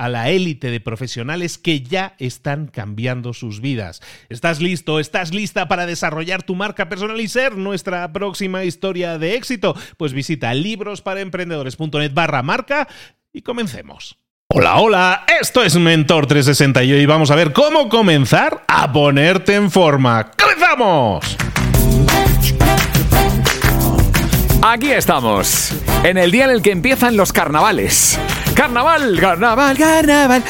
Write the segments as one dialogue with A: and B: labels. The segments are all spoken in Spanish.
A: a la élite de profesionales que ya están cambiando sus vidas. ¿Estás listo? ¿Estás lista para desarrollar tu marca personal y ser nuestra próxima historia de éxito? Pues visita librosparaemprendedores.net barra marca y comencemos. Hola, hola, esto es Mentor 360 y vamos a ver cómo comenzar a ponerte en forma. ¡Comenzamos!
B: Aquí estamos, en el día en el que empiezan los carnavales. Carnaval, carnaval, carnaval.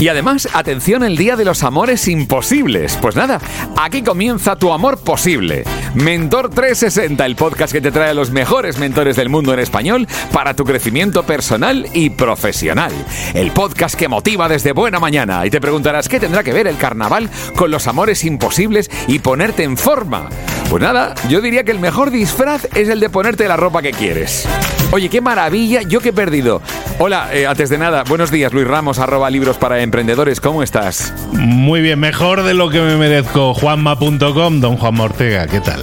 B: Y además, atención, el Día de los Amores Imposibles. Pues nada, aquí comienza tu amor posible. Mentor 360, el podcast que te trae a los mejores mentores del mundo en español para tu crecimiento personal y profesional. El podcast que motiva desde buena mañana. Y te preguntarás, ¿qué tendrá que ver el carnaval con los amores imposibles y ponerte en forma? Pues nada, yo diría que el mejor disfraz es el de ponerte la ropa que quieres. Oye, qué maravilla, yo que he perdido. Hola, eh, antes de nada, buenos días, Luis Ramos, arroba libros para emprendedores, ¿cómo estás?
A: Muy bien, mejor de lo que me merezco. Juanma.com, don Juan Ortega, ¿qué tal?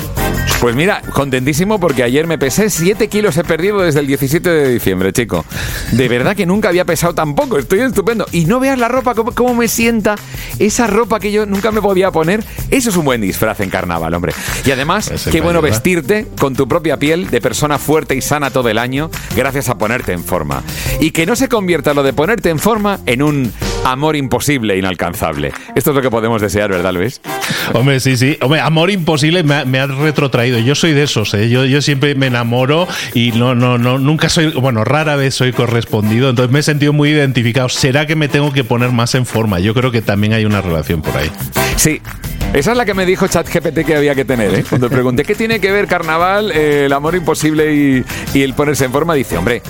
B: Pues mira, contentísimo porque ayer me pesé 7 kilos he perdido desde el 17 de diciembre, chico. De verdad que nunca había pesado tan poco, estoy estupendo. Y no veas la ropa, cómo, me sienta esa ropa que yo nunca me podía poner. Eso es un buen disfraz en carnaval, hombre. Y además, qué bueno vestirte con tu propia piel de persona fuerte y sana todo el año gracias a ponerte en forma. Y que no se convierta lo de ponerte en forma en un amor imposible, inalcanzable. Esto es lo que podemos desear, ¿verdad, Luis?
A: Hombre, sí, sí. Hombre, amor imposible me me ha retrotraído yo soy de esos, ¿eh? yo, yo siempre me enamoro y no, no, no, nunca soy, bueno, rara vez soy correspondido, entonces me he sentido muy identificado. ¿Será que me tengo que poner más en forma? Yo creo que también hay una relación por ahí.
B: Sí, esa es la que me dijo ChatGPT que había que tener, ¿eh? Cuando pregunté qué tiene que ver carnaval, eh, el amor imposible y, y, el ponerse en forma, dice, hombre,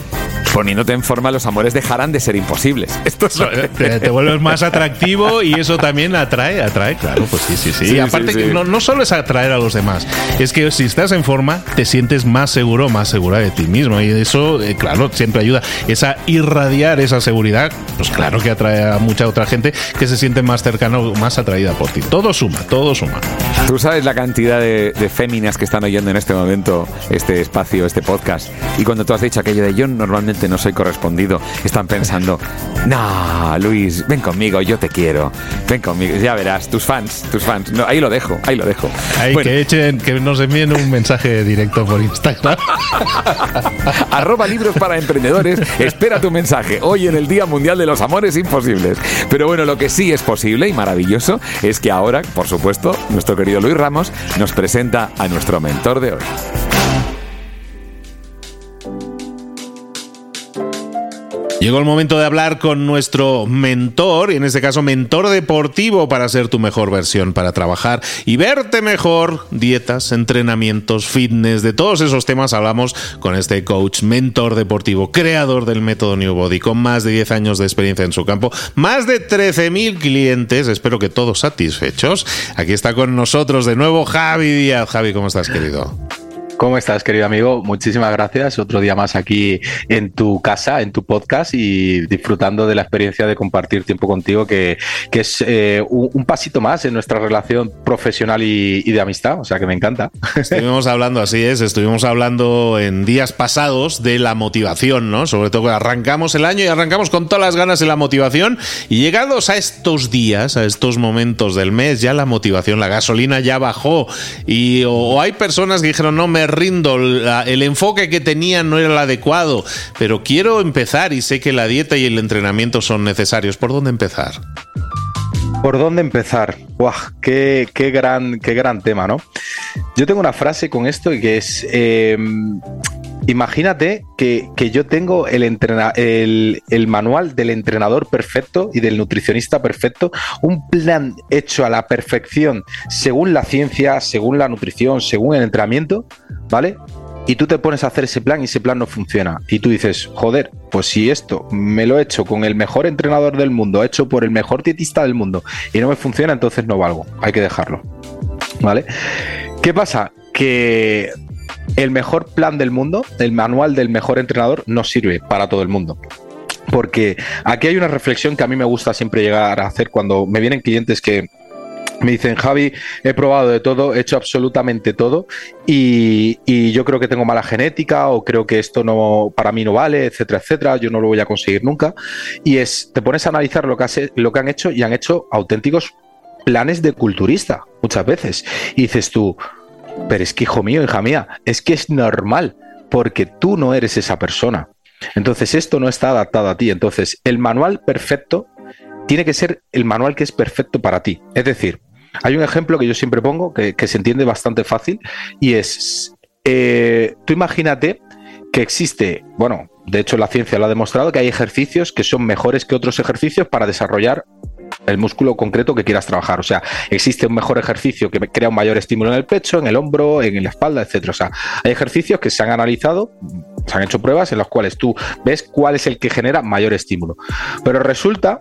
B: poniéndote en forma los amores dejarán de ser imposibles.
A: Esto te, vuelves más atractivo y eso también atrae, atrae, claro, pues sí, sí, sí. y aparte, No, no solo es atraer a los demás, es que si estás en forma, te sientes más seguro, más segura de ti mismo. Y eso, eh, claro, siempre ayuda. Esa irradiar esa seguridad, pues claro que atrae a mucha otra gente que se siente más cercana o más atraída por ti. Todo suma, todo suma.
B: Tú sabes la cantidad de, de féminas que están oyendo en este momento este espacio, este podcast. Y cuando tú has dicho aquello de yo normalmente no soy correspondido, están pensando, no, Luis, ven conmigo, yo te quiero. Ven conmigo, ya verás, tus fans, tus fans. No, ahí lo dejo, ahí lo dejo.
A: Ahí que echen, que nos envíen un mensaje directo por Instagram.
B: Arroba libros para emprendedores. Espera tu mensaje hoy en el Día Mundial de los Amores Imposibles. Pero bueno, lo que sí es posible y maravilloso es que ahora, por supuesto, nuestro querido Luis Ramos nos presenta a nuestro mentor de hoy.
A: Llegó el momento de hablar con nuestro mentor, y en este caso mentor deportivo para ser tu mejor versión, para trabajar y verte mejor. Dietas, entrenamientos, fitness, de todos esos temas hablamos con este coach, mentor deportivo, creador del método New Body, con más de 10 años de experiencia en su campo, más de 13.000 clientes, espero que todos satisfechos. Aquí está con nosotros de nuevo Javi Díaz. Javi, ¿cómo estás, querido?
C: ¿Cómo estás, querido amigo? Muchísimas gracias. Otro día más aquí en tu casa, en tu podcast y disfrutando de la experiencia de compartir tiempo contigo, que, es eh, un, pasito más en nuestra relación profesional y, de amistad. O sea que me encanta.
A: Estuvimos hablando, así es, estuvimos hablando en días pasados de la motivación, ¿no? Sobre todo que arrancamos el año y arrancamos con todas las ganas en la motivación. Y llegados a estos días, a estos momentos del mes, ya la motivación, la gasolina ya bajó. Y o hay personas que dijeron, no, me rindo, el enfoque que tenía no era el adecuado, pero quiero empezar y sé que la dieta y el entrenamiento son necesarios. ¿Por dónde empezar?
C: ¿Por dónde empezar? qué, gran, qué gran tema, ¿no? Yo tengo una frase con esto y que es... Em, imagínate que, yo tengo el, el, manual del entrenador perfecto y del nutricionista perfecto, un plan hecho a la perfección según la ciencia, según la nutrición, según el entrenamiento, ¿vale? Y tú te pones a hacer ese plan y ese plan no funciona. Y tú dices, joder, pues si esto me lo he hecho con el mejor entrenador del mundo, hecho por el mejor dietista del mundo, y no me funciona, entonces no valgo. Hay que dejarlo. ¿Vale? ¿Qué pasa? Que el mejor plan del mundo, el manual del mejor entrenador, no sirve para todo el mundo. Porque aquí hay una reflexión que a mí me gusta siempre llegar a hacer cuando me vienen clientes que me dicen, Javi, he probado de todo, he hecho absolutamente todo y, yo creo que tengo mala genética o creo que esto no para mí no vale, etcétera, etcétera, yo no lo voy a conseguir nunca. Y es, te pones a analizar lo que, lo que han hecho y han hecho auténticos planes de culturista muchas veces. Y dices tú, pero es que hijo mío, hija mía, es que es normal porque tú no eres esa persona. Entonces esto no está adaptado a ti. Entonces el manual perfecto tiene que ser el manual que es perfecto para ti. Es decir, hay un ejemplo que yo siempre pongo que, se entiende bastante fácil y es, eh, tú imagínate que existe, bueno, de hecho la ciencia lo ha demostrado, que hay ejercicios que son mejores que otros ejercicios para desarrollar el músculo concreto que quieras trabajar. O sea, existe un mejor ejercicio que crea un mayor estímulo en el pecho, en el hombro, en la espalda, etcétera. O sea, hay ejercicios que se han analizado, se han hecho pruebas en las cuales tú ves cuál es el que genera mayor estímulo. Pero resulta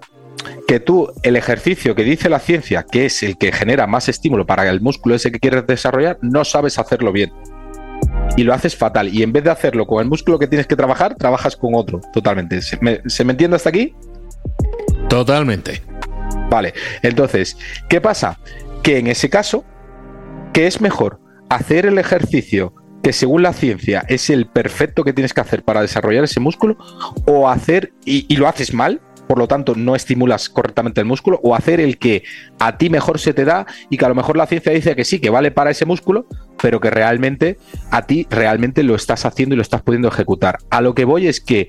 C: que tú el ejercicio que dice la ciencia, que es el que genera más estímulo para el músculo ese que quieres desarrollar, no sabes hacerlo bien. Y lo haces fatal. Y en vez de hacerlo con el músculo que tienes que trabajar, trabajas con otro. Totalmente. ¿Se me, entiende hasta aquí?
A: Totalmente.
C: Vale. Entonces, ¿qué pasa? Que en ese caso, ¿qué es mejor? Hacer el ejercicio que según la ciencia es el perfecto que tienes que hacer para desarrollar ese músculo o hacer y lo haces mal por lo tanto no estimulas correctamente el músculo, o hacer el que a ti mejor se te da y que a lo mejor la ciencia dice que sí, que vale para ese músculo, pero que realmente a ti realmente lo estás haciendo y lo estás pudiendo ejecutar. A lo que voy es que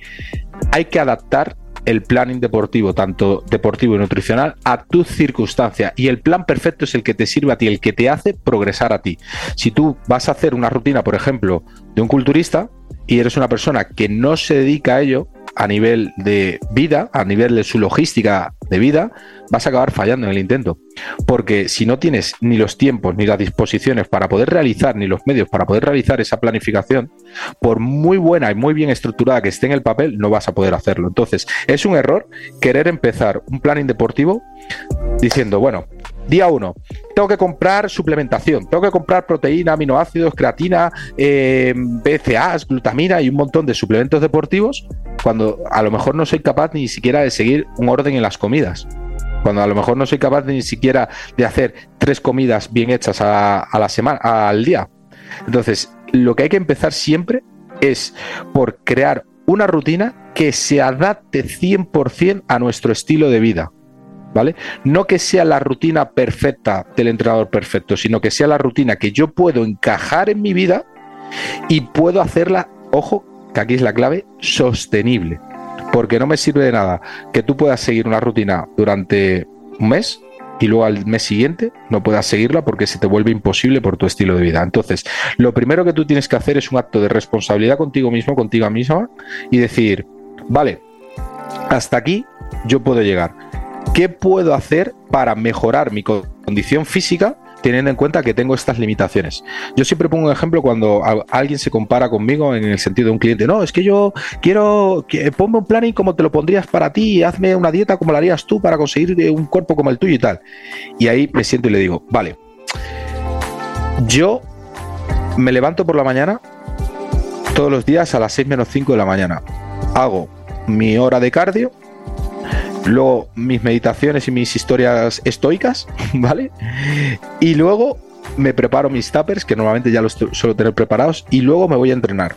C: hay que adaptar el planning deportivo, tanto deportivo y nutricional, a tu circunstancia. Y el plan perfecto es el que te sirve a ti, el que te hace progresar a ti. Si tú vas a hacer una rutina, por ejemplo, de un culturista y eres una persona que no se dedica a ello, a nivel de vida, a nivel de su logística de vida, vas a acabar fallando en el intento. Porque si no tienes ni los tiempos, ni las disposiciones para poder realizar, ni los medios para poder realizar esa planificación, por muy buena y muy bien estructurada que esté en el papel, no vas a poder hacerlo. Entonces, es un error querer empezar un planning deportivo diciendo, bueno, Día 1. Tengo que comprar suplementación, tengo que comprar proteína, aminoácidos, creatina, eh, BCAAs, glutamina y un montón de suplementos deportivos, cuando a lo mejor no soy capaz ni siquiera de seguir un orden en las comidas. Cuando a lo mejor no soy capaz ni siquiera de hacer tres comidas bien hechas a, a la semana, al día. Entonces, lo que hay que empezar siempre es por crear una rutina que se adapte 100% a nuestro estilo de vida. ¿vale? No que sea la rutina perfecta del entrenador perfecto, sino que sea la rutina que yo puedo encajar en mi vida y puedo hacerla, ojo, que aquí es la clave, sostenible. Porque no me sirve de nada que tú puedas seguir una rutina durante un mes y luego al mes siguiente no puedas seguirla porque se te vuelve imposible por tu estilo de vida. Entonces, lo primero que tú tienes que hacer es un acto de responsabilidad contigo mismo, contigo misma y decir, vale, hasta aquí yo puedo llegar. ¿Qué puedo hacer para mejorar mi condición física teniendo en cuenta que tengo estas limitaciones. Yo siempre pongo un ejemplo cuando alguien se compara conmigo en el sentido de un cliente, no, es que yo quiero, que, ponme un planning como te lo pondrías para ti hazme una dieta como la harías tú para conseguir un cuerpo como el tuyo y tal. Y ahí me siento y le digo, vale, yo me levanto por la mañana todos los días a las 6 menos 5 de la mañana. Hago mi hora de cardio, luego mis meditaciones y mis historias estoicas, ¿vale? Y luego me preparo mis tuppers, que normalmente ya los suelo tener preparados, y luego me voy a entrenar.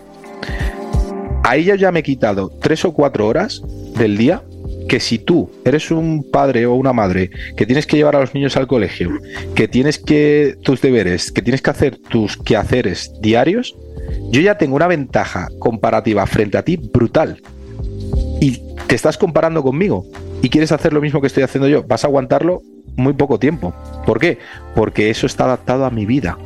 C: Ahí yo ya me he quitado tres o cuatro horas del día que si tú eres un padre o una madre que tienes que llevar a los niños al colegio, que tienes que tus deberes, que tienes que hacer tus quehaceres diarios, yo ya tengo una ventaja comparativa frente a ti brutal. Y te estás comparando conmigo y quieres hacer lo mismo que estoy haciendo yo, vas a aguantarlo muy poco tiempo. ¿Por qué? Porque eso está adaptado a mi vida.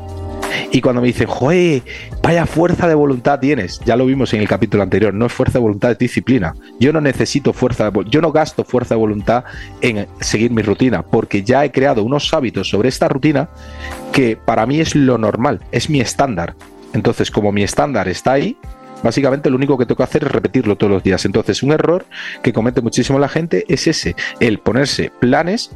C: Y cuando me dicen, joder, vaya fuerza de voluntad tienes, ya lo vimos en el capítulo anterior, no es fuerza de voluntad, es disciplina. Yo no necesito fuerza de voluntad, yo no gasto fuerza de voluntad en seguir mi rutina, porque ya he creado unos hábitos sobre esta rutina que para mí es lo normal, es mi estándar. Entonces, como mi estándar está ahí, Básicamente lo único que tengo que hacer es repetirlo todos los días. Entonces, un error que comete muchísimo la gente es ese, el ponerse planes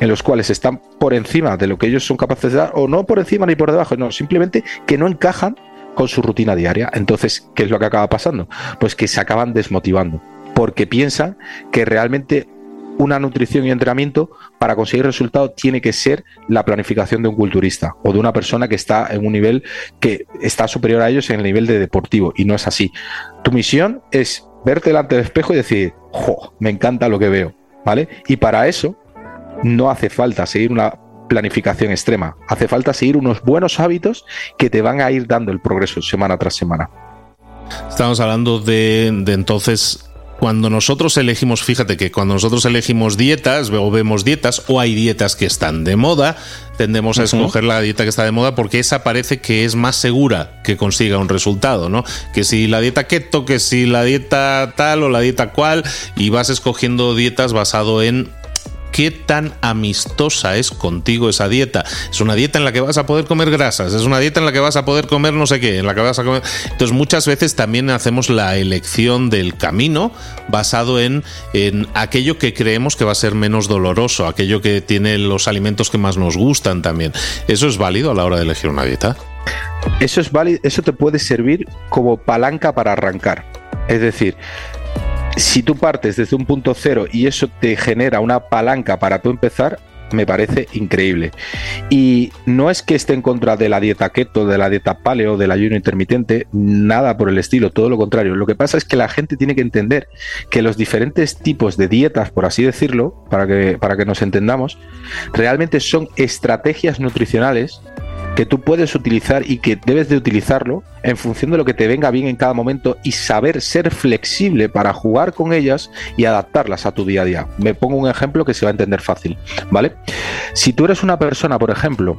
C: en los cuales están por encima de lo que ellos son capaces de dar, o no por encima ni por debajo, no, simplemente que no encajan con su rutina diaria. Entonces, ¿qué es lo que acaba pasando? Pues que se acaban desmotivando, porque piensan que realmente una nutrición y entrenamiento para conseguir resultados tiene que ser la planificación de un culturista o de una persona que está en un nivel que está superior a ellos en el nivel de deportivo y no es así. Tu misión es verte delante del espejo y decir, ¡jo! Me encanta lo que veo, ¿vale? Y para eso no hace falta seguir una planificación extrema, hace falta seguir unos buenos hábitos que te van a ir dando el progreso semana tras semana.
A: Estamos hablando de, entonces cuando nosotros elegimos, fíjate que cuando nosotros elegimos dietas o vemos dietas o hay dietas que están de moda, tendemos a escoger la dieta que está de moda porque esa parece que es más segura que consiga un resultado, ¿no? Que si la dieta keto, que si la dieta tal o la dieta cual, y vas escogiendo dietas basado en qué tan amistosa es contigo esa dieta. Es una dieta en la que vas a poder comer grasas, es una dieta en la que vas a poder comer no sé qué, en la que vas a comer... Entonces muchas veces también hacemos la elección del camino basado en, en aquello que creemos que va a ser menos doloroso, aquello que tiene los alimentos que más nos gustan también. ¿Eso es válido a la hora de elegir una dieta?
C: Eso es válido, eso te puede servir como palanca para arrancar. Es decir, si tú partes desde un punto cero y eso te genera una palanca para tú empezar, me parece increíble. Y no es que esté en contra de la dieta keto, de la dieta paleo, del ayuno intermitente, nada por el estilo, todo lo contrario. Lo que pasa es que la gente tiene que entender que los diferentes tipos de dietas, por así decirlo, para que, para que nos entendamos, realmente son estrategias nutricionales que tú puedes utilizar y que debes de utilizarlo en función de lo que te venga bien en cada momento y saber ser flexible para jugar con ellas y adaptarlas a tu día a día. Me pongo un ejemplo que se va a entender fácil, ¿vale? Si tú eres una persona, por ejemplo,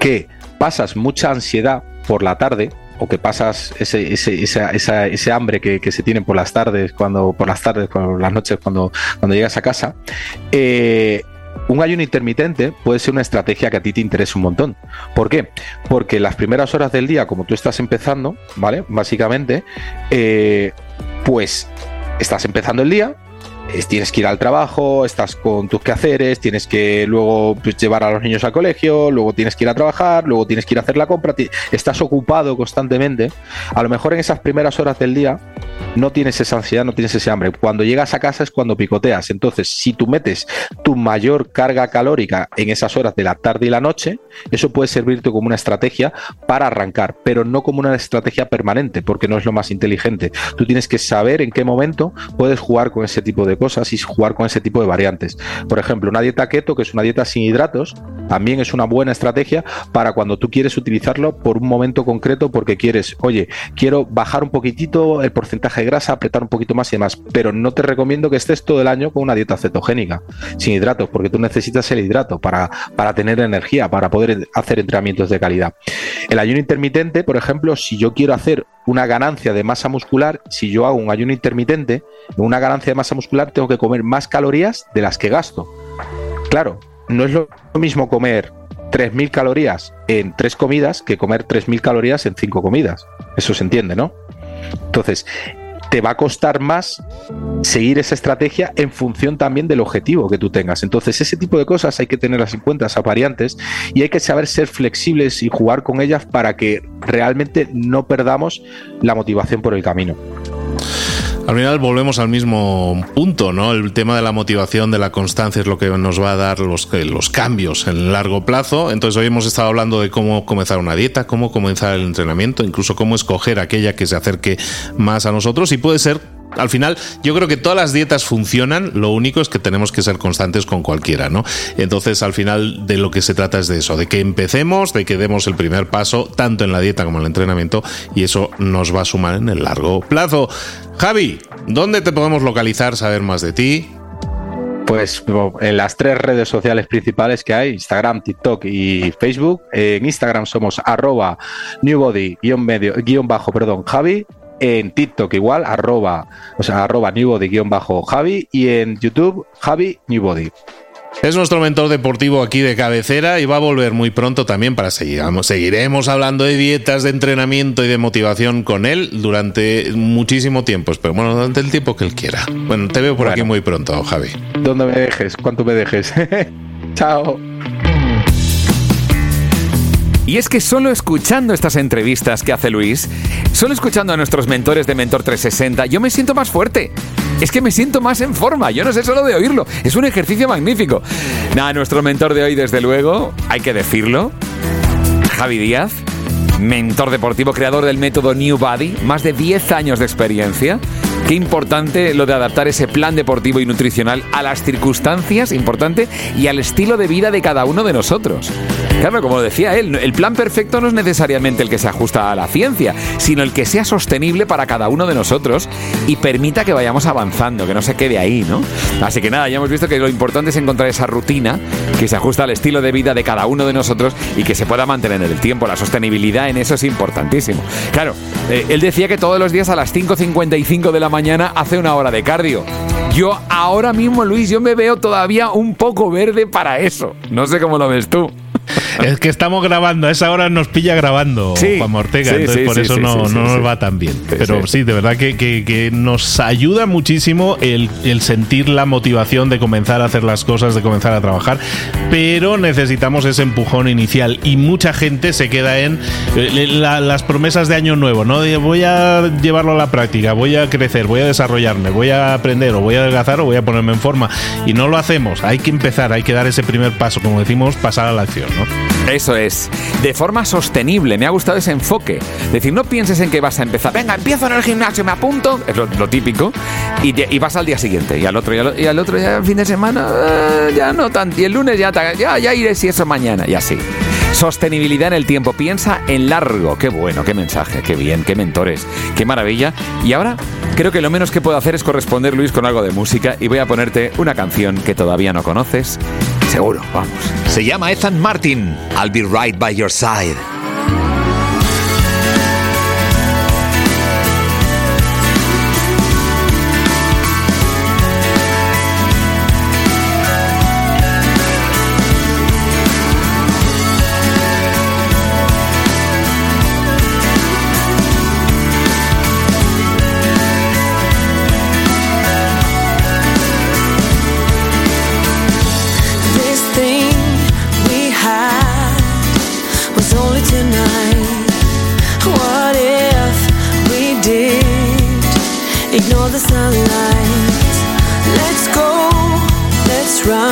C: que pasas mucha ansiedad por la tarde, o que pasas ese, ese, ese hambre que, que, se tiene por las tardes, cuando, por las tardes, por las noches, cuando, cuando llegas a casa, eh, un ayuno intermitente puede ser una estrategia que a ti te interese un montón. ¿Por qué? Porque las primeras horas del día, como tú estás empezando, ¿vale? Básicamente, eh, pues estás empezando el día, tienes que ir al trabajo, estás con tus quehaceres, tienes que luego pues, llevar a los niños al colegio, luego tienes que ir a trabajar, luego tienes que ir a hacer la compra, estás ocupado constantemente. A lo mejor en esas primeras horas del día no tienes esa ansiedad, no tienes ese hambre. Cuando llegas a casa es cuando picoteas. Entonces, si tú metes tu mayor carga calórica en esas horas de la tarde y la noche, eso puede servirte como una estrategia para arrancar, pero no como una estrategia permanente, porque no es lo más inteligente. Tú tienes que saber en qué momento puedes jugar con ese tipo de cosas y jugar con ese tipo de variantes. Por ejemplo, una dieta keto, que es una dieta sin hidratos, también es una buena estrategia para cuando tú quieres utilizarlo por un momento concreto porque quieres, oye, quiero bajar un poquitito el porcentaje de grasa, apretar un poquito más y demás, pero no te recomiendo que estés todo el año con una dieta cetogénica, sin hidratos, porque tú necesitas el hidrato para, para tener energía, para poder hacer entrenamientos de calidad. El ayuno intermitente, por ejemplo, si yo quiero hacer una ganancia de masa muscular, si yo hago un ayuno intermitente, una ganancia de masa muscular, tengo que comer más calorías de las que gasto. Claro, no es lo mismo comer 3.000 calorías en tres comidas que comer 3.000 calorías en cinco comidas. Eso se entiende, ¿no? Entonces, te va a costar más seguir esa estrategia en función también del objetivo que tú tengas. Entonces, ese tipo de cosas hay que tenerlas en cuenta, esas variantes, y hay que saber ser flexibles y jugar con ellas para que realmente no perdamos la motivación por el camino.
A: Al final volvemos al mismo punto, ¿no? El tema de la motivación, de la constancia es lo que nos va a dar los, los cambios en largo plazo. Entonces hoy hemos estado hablando de cómo comenzar una dieta, cómo comenzar el entrenamiento, incluso cómo escoger aquella que se acerque más a nosotros y puede ser al final, yo creo que todas las dietas funcionan, lo único es que tenemos que ser constantes con cualquiera, ¿no? Entonces, al final, de lo que se trata es de eso, de que empecemos, de que demos el primer paso, tanto en la dieta como en el entrenamiento, y eso nos va a sumar en el largo plazo. Javi, ¿dónde te podemos localizar, saber más de ti?
C: Pues en las tres redes sociales principales que hay, Instagram, TikTok y Facebook. En Instagram somos arroba newbody-bajo, perdón, Javi en TikTok igual, arroba, o sea, arroba newbody-javi y en YouTube, Javi Newbody.
A: Es nuestro mentor deportivo aquí de cabecera y va a volver muy pronto también para seguir. Seguiremos hablando de dietas, de entrenamiento y de motivación con él durante muchísimo tiempo. Pero bueno, durante el tiempo que él quiera. Bueno, te veo por aquí muy pronto, Javi.
C: ¿Dónde me dejes? ¿Cuánto me dejes? Chao.
B: Y es que solo escuchando estas entrevistas que hace Luis, solo escuchando a nuestros mentores de Mentor 360, yo me siento más fuerte. Es que me siento más en forma, yo no sé solo de oírlo, es un ejercicio magnífico. Nada, nuestro mentor de hoy, desde luego, hay que decirlo, Javi Díaz, mentor deportivo, creador del método New Body, más de 10 años de experiencia. Qué importante lo de adaptar ese plan deportivo y nutricional a las circunstancias, importante, y al estilo de vida de cada uno de nosotros. Claro, como decía él, el plan perfecto no es necesariamente el que se ajusta a la ciencia, sino el que sea sostenible para cada uno de nosotros y permita que vayamos avanzando, que no se quede ahí, ¿no? Así que nada, ya hemos visto que lo importante es encontrar esa rutina que se ajusta al estilo de vida de cada uno de nosotros y que se pueda mantener en el tiempo. La sostenibilidad en eso es importantísimo. Claro, eh, él decía que todos los días a las 5.55 de la mañana hace una hora de cardio. Yo ahora mismo, Luis, yo me veo todavía un poco verde para eso. No sé cómo lo ves tú.
A: Es que estamos grabando, a esa hora nos pilla grabando Juan Ortega, entonces por eso no, nos va tan bien. Pero sí, de verdad que, nos ayuda muchísimo el, sentir la motivación de comenzar a hacer las cosas, de comenzar a trabajar, pero necesitamos ese empujón inicial y mucha gente se queda en eh, las promesas de año nuevo, ¿no? voy a llevarlo a la práctica, voy a crecer, voy a desarrollarme, voy a aprender o voy a adelgazar o voy a ponerme en forma y no lo hacemos, hay que empezar, hay que dar ese primer paso, como decimos, pasar a la acción.
B: Eso es, de forma sostenible. Me ha gustado ese enfoque. Es decir, no pienses en que vas a empezar. Venga, empiezo en el gimnasio, me apunto. Es lo, típico. Y, vas al día siguiente. Y al otro, y al, otro ya el fin de semana, eh, ya no tanto. Y el lunes ya, ya, ya iré si eso mañana. Y así. Sostenibilidad en el tiempo. Piensa en largo. Qué bueno, qué mensaje, qué bien, qué mentores, qué maravilla. Y ahora creo que lo menos que puedo hacer es corresponder, Luis, con algo de música. Y voy a ponerte una canción que todavía no conoces Seguro, vamos.
D: Se llama Ethan Martin. I'll be right by your side. tonight. What if we did ignore the sunlight? Let's go, let's run.